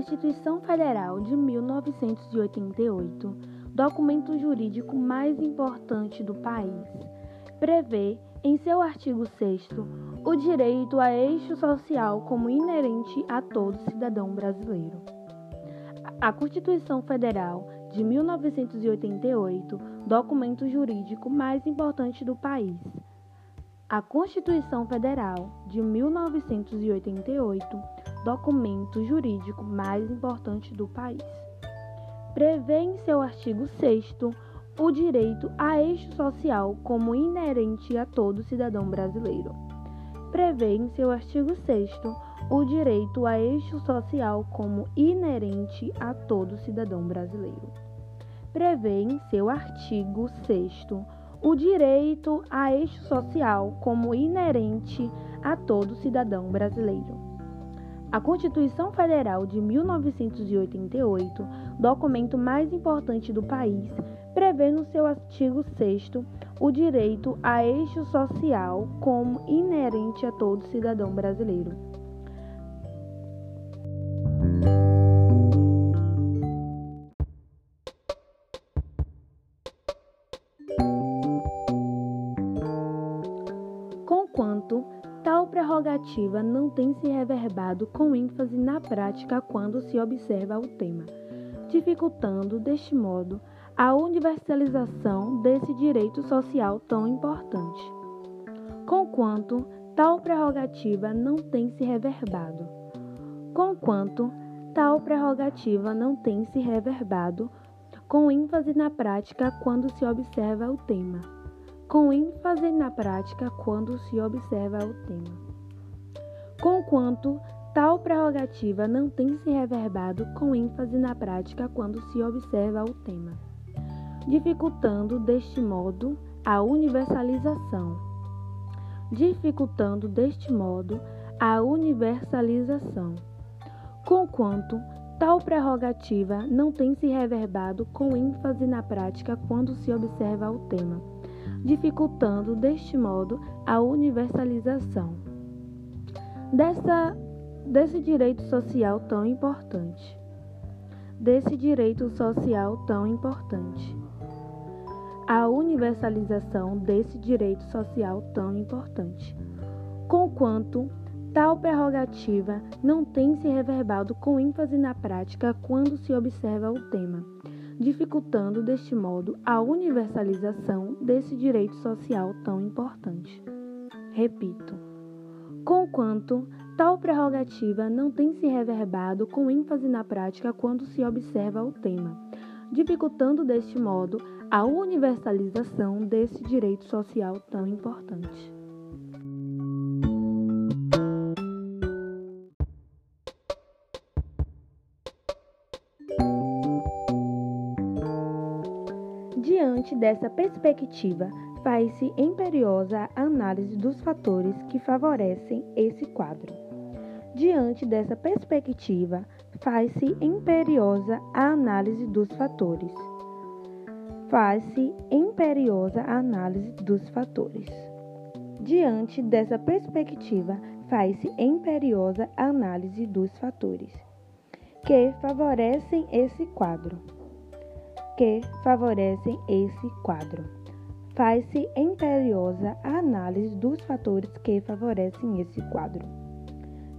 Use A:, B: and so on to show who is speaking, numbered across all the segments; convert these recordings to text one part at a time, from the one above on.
A: Constituição Federal de 1988, documento jurídico mais importante do país, prevê, em seu artigo 6, o direito a eixo social como inerente a todo cidadão brasileiro. A Constituição Federal de 1988, documento jurídico mais importante do país. A Constituição Federal de 1988, documento jurídico mais importante do país. Prevê em seu artigo 6 o direito a eixo social como inerente a todo cidadão brasileiro. Prevê em seu artigo 6 o direito a eixo social como inerente a todo cidadão brasileiro. Prevê em seu artigo 6 o direito a eixo social como inerente a todo cidadão brasileiro. A Constituição Federal de 1988, documento mais importante do país, prevê no seu artigo 6 o direito a eixo social como inerente a todo cidadão brasileiro. Prerrogativa não tem se reverbado com ênfase na prática quando se observa o tema, dificultando, deste modo, a universalização desse direito social tão importante. Conquanto tal prerrogativa não tem se reverbado. Conquanto tal prerrogativa não tem se reverbado com ênfase na prática quando se observa o tema com ênfase na prática quando se observa o tema. Conquanto tal prerrogativa não tem se reverbado com ênfase na prática quando se observa o tema, dificultando deste modo a universalização. Dificultando deste modo a universalização. Conquanto tal prerrogativa não tem se reverbado com ênfase na prática quando se observa o tema dificultando deste modo a universalização dessa, desse direito social tão importante. Desse direito social tão importante. A universalização desse direito social tão importante. Conquanto tal prerrogativa não tem se reverbado com ênfase na prática quando se observa o tema dificultando deste modo a universalização desse direito social tão importante. Repito, conquanto tal prerrogativa não tem se reverbado com ênfase na prática quando se observa o tema, dificultando deste modo a universalização desse direito social tão importante. Diante dessa perspectiva, faz-se imperiosa a análise dos fatores que favorecem esse quadro. Diante dessa perspectiva, faz-se imperiosa a análise dos fatores. Faz-se imperiosa a análise dos fatores. Diante dessa perspectiva, faz-se imperiosa a análise dos fatores que favorecem esse quadro que favorecem esse quadro. Faz-se imperiosa a análise dos fatores que favorecem esse quadro.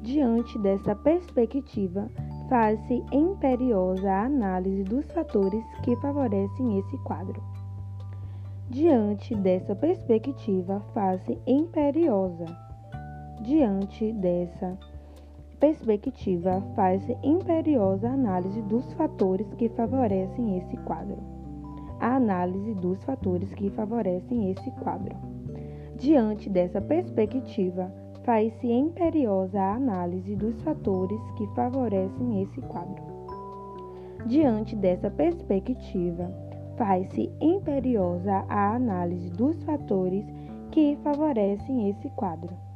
A: Diante dessa perspectiva, faz-se imperiosa a análise dos fatores que favorecem esse quadro. Diante dessa perspectiva, faz-se imperiosa. Diante dessa perspectiva, faz-se imperiosa a análise dos fatores que favorecem esse quadro. A análise dos fatores que favorecem esse quadro. Diante dessa perspectiva, faz-se imperiosa a análise dos fatores que favorecem esse quadro. Diante dessa perspectiva, faz-se imperiosa a análise dos fatores que favorecem esse quadro.